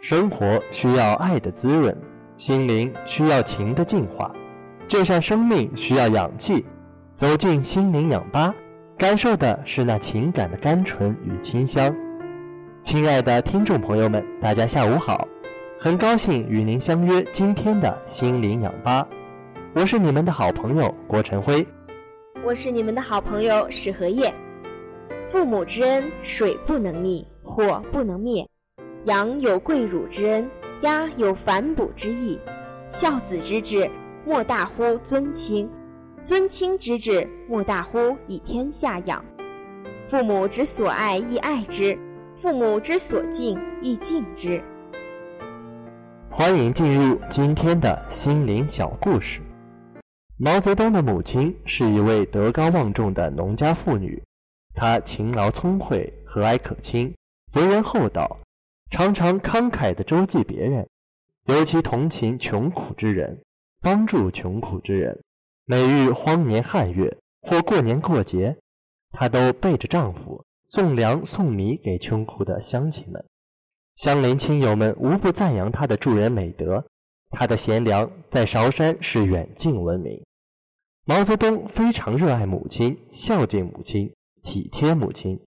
生活需要爱的滋润，心灵需要情的净化，就像生命需要氧气。走进心灵氧吧，感受的是那情感的甘醇与清香。亲爱的听众朋友们，大家下午好，很高兴与您相约今天的心灵氧吧，我是你们的好朋友郭晨辉，我是你们的好朋友史荷叶。父母之恩，水不能溺，火不能灭。羊有跪乳之恩，鸭有反哺之意。孝子之志，莫大乎尊亲；尊亲之志，莫大乎以天下养。父母之所爱，亦爱之；父母之所敬，亦敬之。欢迎进入今天的心灵小故事。毛泽东的母亲是一位德高望重的农家妇女，她勤劳聪慧，和蔼可亲，为人厚道。常常慷慨地周济别人，尤其同情穷苦之人，帮助穷苦之人。每遇荒年旱月或过年过节，她都背着丈夫送粮送米给穷苦的乡亲们。乡邻亲友们无不赞扬她的助人美德。她的贤良在韶山是远近闻名。毛泽东非常热爱母亲，孝敬母亲，体贴母亲。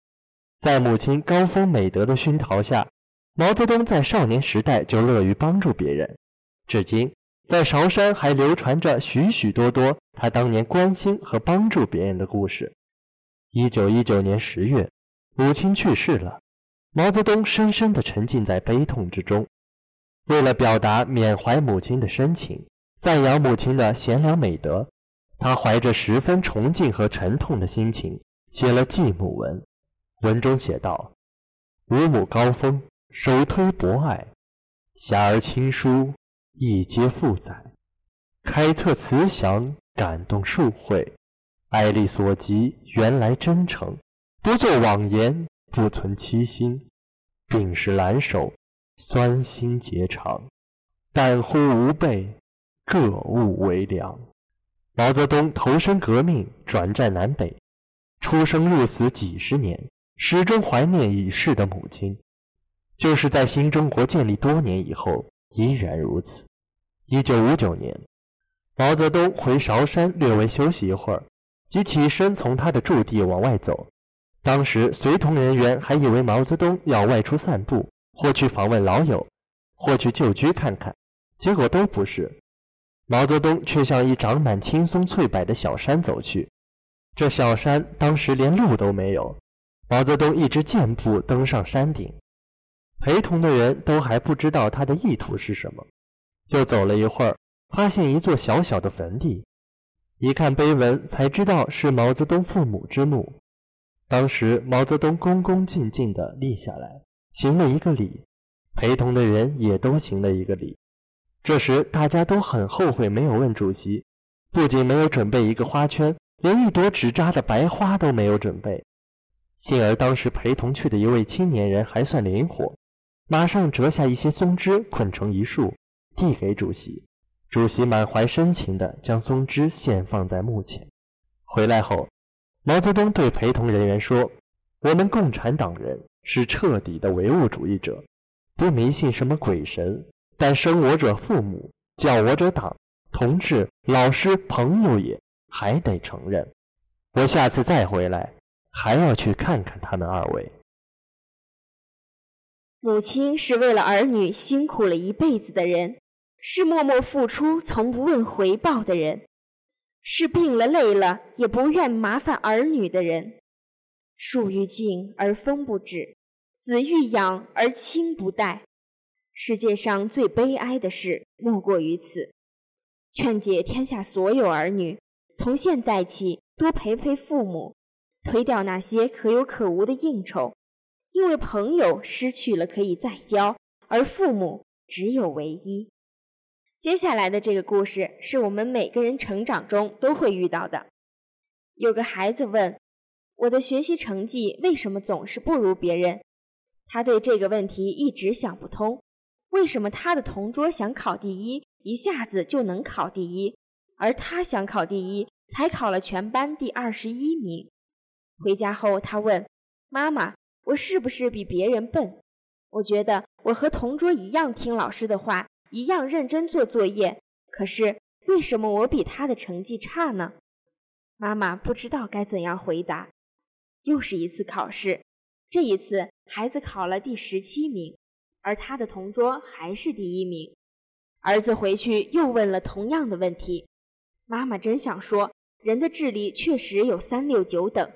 在母亲高风美德的熏陶下。毛泽东在少年时代就乐于帮助别人，至今在韶山还流传着许许多多他当年关心和帮助别人的故事。一九一九年十月，母亲去世了，毛泽东深深地沉浸在悲痛之中。为了表达缅怀母亲的深情，赞扬母亲的贤良美德，他怀着十分崇敬和沉痛的心情写了祭母文。文中写道：“吾母高风。”首推博爱，侠而亲疏，亦皆负载。开策慈祥，感动数会。爱力所及，原来真诚。不作妄言，不存欺心。病时阑首，酸心结肠。但乎吾辈，各物为良。毛泽东投身革命，转战南北，出生入死几十年，始终怀念已逝的母亲。就是在新中国建立多年以后，依然如此。一九五九年，毛泽东回韶山略微休息一会儿，即起身从他的驻地往外走。当时随同人员还以为毛泽东要外出散步，或去访问老友，或去旧居看看，结果都不是。毛泽东却向一长满青松翠柏的小山走去。这小山当时连路都没有，毛泽东一直健步登上山顶。陪同的人都还不知道他的意图是什么，就走了一会儿，发现一座小小的坟地，一看碑文才知道是毛泽东父母之墓。当时毛泽东恭恭敬敬地立下来，行了一个礼，陪同的人也都行了一个礼。这时大家都很后悔没有问主席，不仅没有准备一个花圈，连一朵纸扎的白花都没有准备。幸而当时陪同去的一位青年人还算灵活。马上折下一些松枝，捆成一束，递给主席。主席满怀深情地将松枝献放在墓前。回来后，毛泽东对陪同人员说：“我们共产党人是彻底的唯物主义者，不迷信什么鬼神，但生我者父母，教我者党、同志、老师、朋友也，还得承认。我下次再回来，还要去看看他们二位。”母亲是为了儿女辛苦了一辈子的人，是默默付出从不问回报的人，是病了累了也不愿麻烦儿女的人。树欲静而风不止，子欲养而亲不待。世界上最悲哀的事莫过于此。劝解天下所有儿女，从现在起多陪陪父母，推掉那些可有可无的应酬。因为朋友失去了可以再交，而父母只有唯一。接下来的这个故事是我们每个人成长中都会遇到的。有个孩子问：“我的学习成绩为什么总是不如别人？”他对这个问题一直想不通：为什么他的同桌想考第一，一下子就能考第一，而他想考第一，才考了全班第二十一名？回家后，他问妈妈。我是不是比别人笨？我觉得我和同桌一样听老师的话，一样认真做作业。可是为什么我比他的成绩差呢？妈妈不知道该怎样回答。又是一次考试，这一次孩子考了第十七名，而他的同桌还是第一名。儿子回去又问了同样的问题。妈妈真想说，人的智力确实有三六九等，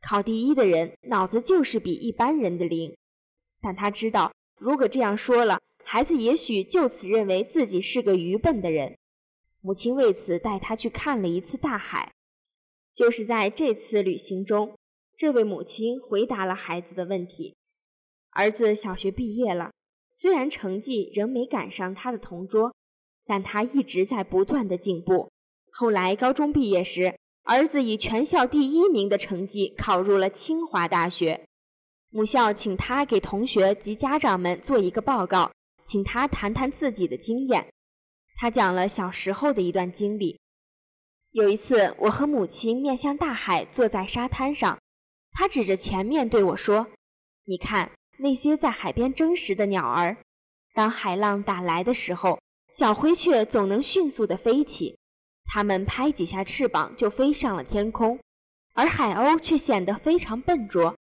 考第一的人脑子就是比一般人的灵。但他知道，如果这样说了，孩子也许就此认为自己是个愚笨的人。母亲为此带他去看了一次大海。就是在这次旅行中，这位母亲回答了孩子的问题。儿子小学毕业了，虽然成绩仍没赶上他的同桌，但他一直在不断的进步。后来高中毕业时，儿子以全校第一名的成绩考入了清华大学。母校请他给同学及家长们做一个报告，请他谈谈自己的经验。他讲了小时候的一段经历。有一次，我和母亲面向大海，坐在沙滩上，他指着前面对我说：“你看那些在海边争食的鸟儿，当海浪打来的时候，小灰雀总能迅速地飞起，它们拍几下翅膀就飞上了天空，而海鸥却显得非常笨拙。”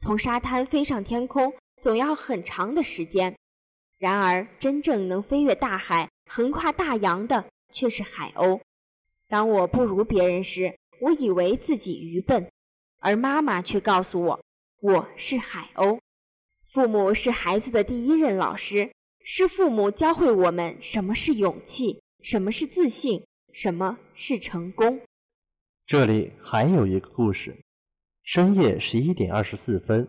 从沙滩飞上天空总要很长的时间，然而真正能飞越大海、横跨大洋的却是海鸥。当我不如别人时，我以为自己愚笨，而妈妈却告诉我我是海鸥。父母是孩子的第一任老师，是父母教会我们什么是勇气，什么是自信，什么是成功。这里还有一个故事。深夜十一点二十四分，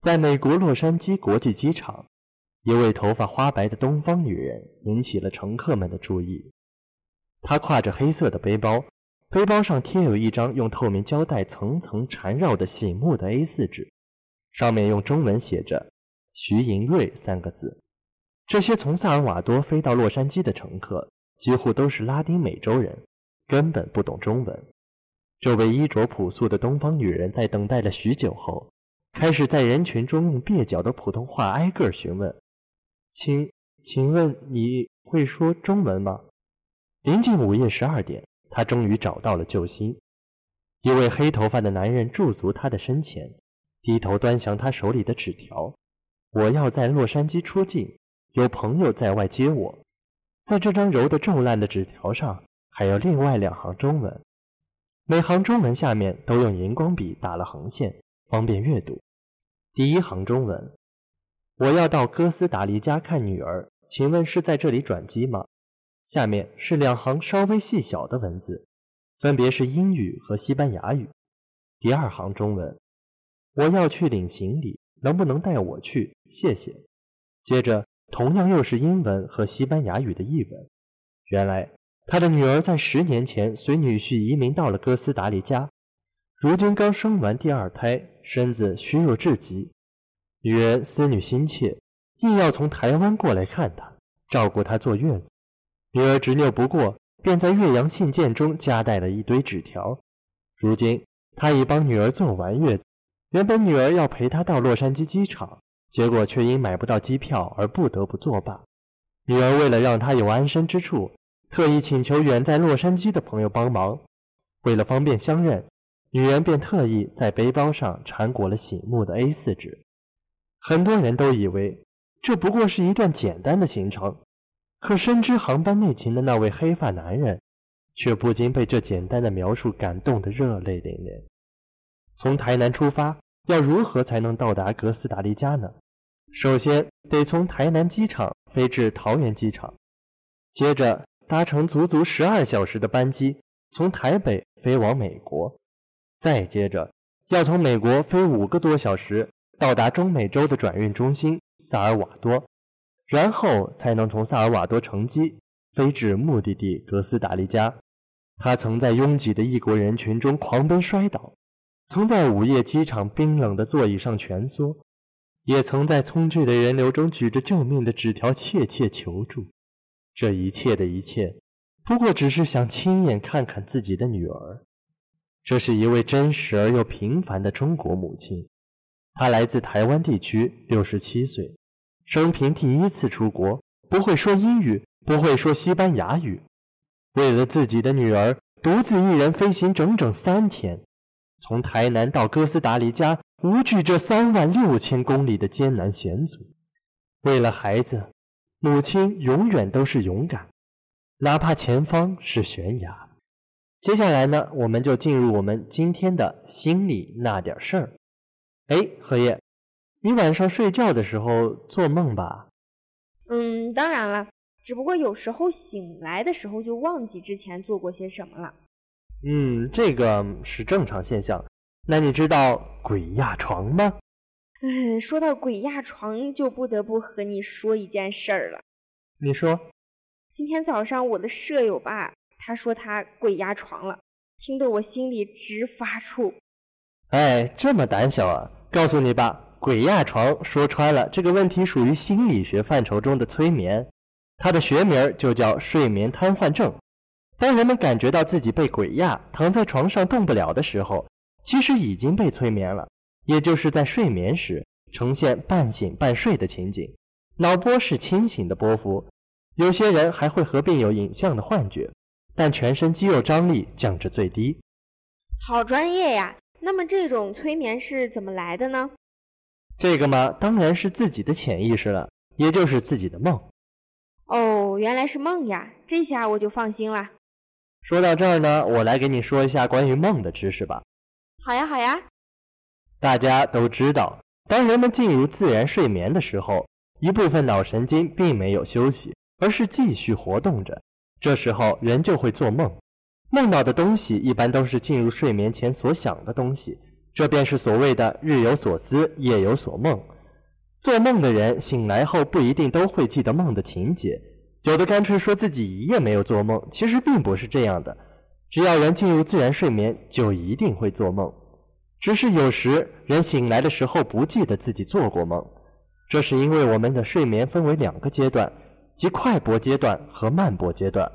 在美国洛杉矶国际机场，一位头发花白的东方女人引起了乘客们的注意。她挎着黑色的背包，背包上贴有一张用透明胶带层层缠绕的醒目的 A4 纸，上面用中文写着“徐银瑞”三个字。这些从萨尔瓦多飞到洛杉矶的乘客几乎都是拉丁美洲人，根本不懂中文。这位衣着朴素的东方女人在等待了许久后，开始在人群中用蹩脚的普通话挨个询问：“请，请问你会说中文吗？”临近午夜十二点，她终于找到了救星。一位黑头发的男人驻足她的身前，低头端详她手里的纸条：“我要在洛杉矶出境，有朋友在外接我。”在这张揉得皱烂的纸条上，还有另外两行中文。每行中文下面都用荧光笔打了横线，方便阅读。第一行中文：我要到哥斯达黎加看女儿，请问是在这里转机吗？下面是两行稍微细小的文字，分别是英语和西班牙语。第二行中文：我要去领行李，能不能带我去？谢谢。接着同样又是英文和西班牙语的译文。原来。他的女儿在十年前随女婿移民到了哥斯达黎加，如今刚生完第二胎，身子虚弱至极。女人思女心切，硬要从台湾过来看他，照顾他坐月子。女儿执拗不过，便在岳阳信件中夹带了一堆纸条。如今他已帮女儿做完月子，原本女儿要陪他到洛杉矶机场，结果却因买不到机票而不得不作罢。女儿为了让他有安身之处。特意请求远在洛杉矶的朋友帮忙，为了方便相认，女人便特意在背包上缠裹了醒目的 A4 纸。很多人都以为这不过是一段简单的行程，可深知航班内情的那位黑发男人，却不禁被这简单的描述感动得热泪淋漓。从台南出发，要如何才能到达哥斯达黎加呢？首先得从台南机场飞至桃园机场，接着。搭乘足足十二小时的班机，从台北飞往美国，再接着要从美国飞五个多小时到达中美洲的转运中心萨尔瓦多，然后才能从萨尔瓦多乘机飞至目的地哥斯达黎加。他曾在拥挤的异国人群中狂奔摔倒，曾在午夜机场冰冷的座椅上蜷缩，也曾在匆聚的人流中举着救命的纸条切切求助。这一切的一切，不过只是想亲眼看看自己的女儿。这是一位真实而又平凡的中国母亲，她来自台湾地区，六十七岁，生平第一次出国，不会说英语，不会说西班牙语，为了自己的女儿，独自一人飞行整整三天，从台南到哥斯达黎加，无惧这三万六千公里的艰难险阻。为了孩子，母亲永远都是勇敢，哪怕前方是悬崖。接下来呢，我们就进入我们今天的心里那点事儿。哎，荷叶，你晚上睡觉的时候做梦吧？嗯，当然了，只不过有时候醒来的时候就忘记之前做过些什么了。嗯，这个是正常现象。那你知道鬼压床吗？嗯，说到鬼压床，就不得不和你说一件事儿了。你说，今天早上我的舍友吧，他说他鬼压床了，听得我心里直发怵。哎，这么胆小啊！告诉你吧，鬼压床说穿了，这个问题属于心理学范畴中的催眠，它的学名就叫睡眠瘫痪症。当人们感觉到自己被鬼压，躺在床上动不了的时候，其实已经被催眠了。也就是在睡眠时呈现半醒半睡的情景，脑波是清醒的波幅，有些人还会合并有影像的幻觉，但全身肌肉张力降至最低。好专业呀！那么这种催眠是怎么来的呢？这个嘛，当然是自己的潜意识了，也就是自己的梦。哦，原来是梦呀，这下我就放心了。说到这儿呢，我来给你说一下关于梦的知识吧。好呀，好呀。大家都知道，当人们进入自然睡眠的时候，一部分脑神经并没有休息，而是继续活动着。这时候人就会做梦，梦到的东西一般都是进入睡眠前所想的东西，这便是所谓的“日有所思，夜有所梦”。做梦的人醒来后不一定都会记得梦的情节，有的干脆说自己一夜没有做梦。其实并不是这样的，只要人进入自然睡眠，就一定会做梦。只是有时人醒来的时候不记得自己做过梦，这是因为我们的睡眠分为两个阶段，即快波阶段和慢波阶段。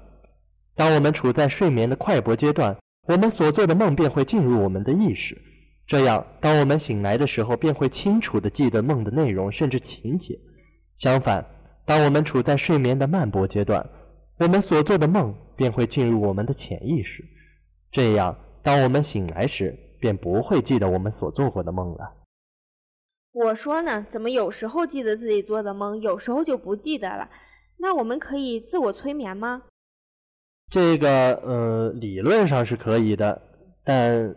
当我们处在睡眠的快波阶段，我们所做的梦便会进入我们的意识，这样当我们醒来的时候便会清楚地记得梦的内容甚至情节。相反，当我们处在睡眠的慢波阶段，我们所做的梦便会进入我们的潜意识，这样当我们醒来时。便不会记得我们所做过的梦了。我说呢，怎么有时候记得自己做的梦，有时候就不记得了？那我们可以自我催眠吗？这个，呃，理论上是可以的，但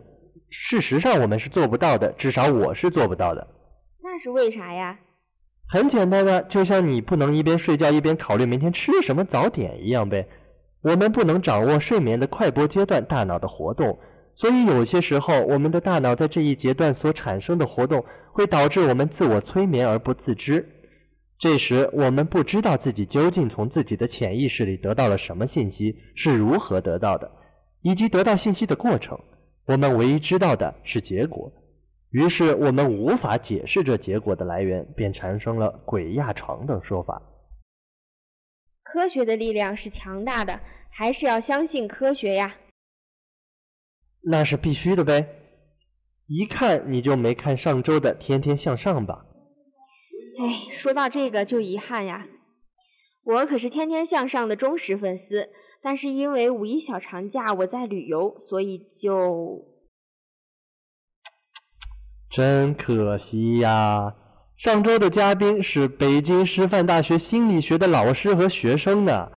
事实上我们是做不到的，至少我是做不到的。那是为啥呀？很简单的，就像你不能一边睡觉一边考虑明天吃什么早点一样呗。我们不能掌握睡眠的快波阶段大脑的活动。所以有些时候，我们的大脑在这一阶段所产生的活动，会导致我们自我催眠而不自知。这时，我们不知道自己究竟从自己的潜意识里得到了什么信息，是如何得到的，以及得到信息的过程。我们唯一知道的是结果。于是，我们无法解释这结果的来源，便产生了“鬼压床”等说法。科学的力量是强大的，还是要相信科学呀？那是必须的呗！一看你就没看上周的《天天向上》吧？哎，说到这个就遗憾呀，我可是《天天向上》的忠实粉丝，但是因为五一小长假我在旅游，所以就……真可惜呀！上周的嘉宾是北京师范大学心理学的老师和学生呢，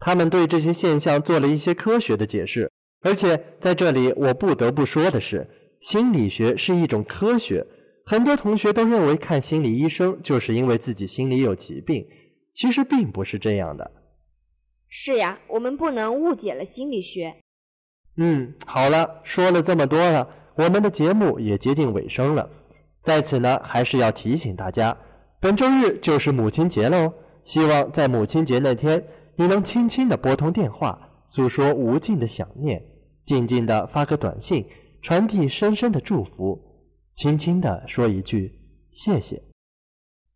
他们对这些现象做了一些科学的解释。而且在这里，我不得不说的是，心理学是一种科学。很多同学都认为看心理医生就是因为自己心里有疾病，其实并不是这样的。是呀，我们不能误解了心理学。嗯，好了，说了这么多了，我们的节目也接近尾声了。在此呢，还是要提醒大家，本周日就是母亲节喽。希望在母亲节那天，你能轻轻的拨通电话，诉说无尽的想念。静静的发个短信，传递深深的祝福，轻轻的说一句谢谢。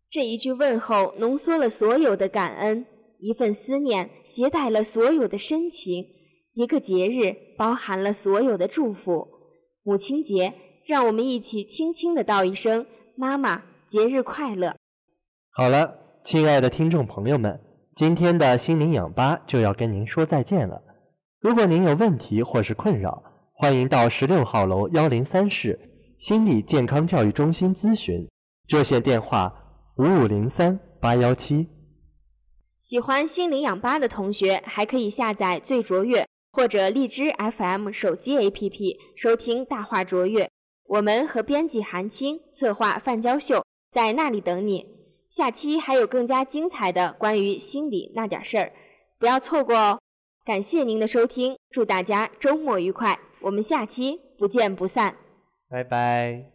这一句问候浓缩了所有的感恩，一份思念携带了所有的深情，一个节日包含了所有的祝福。母亲节，让我们一起轻轻的道一声“妈妈，节日快乐”。好了，亲爱的听众朋友们，今天的心灵氧吧就要跟您说再见了。如果您有问题或是困扰，欢迎到十六号楼幺零三室心理健康教育中心咨询，热线电话五五零三八幺七。喜欢心灵氧吧的同学，还可以下载最卓越或者荔枝 FM 手机 APP 收听大话卓越。我们和编辑韩青、策划范娇秀在那里等你。下期还有更加精彩的关于心理那点事儿，不要错过哦！感谢您的收听，祝大家周末愉快，我们下期不见不散，拜拜。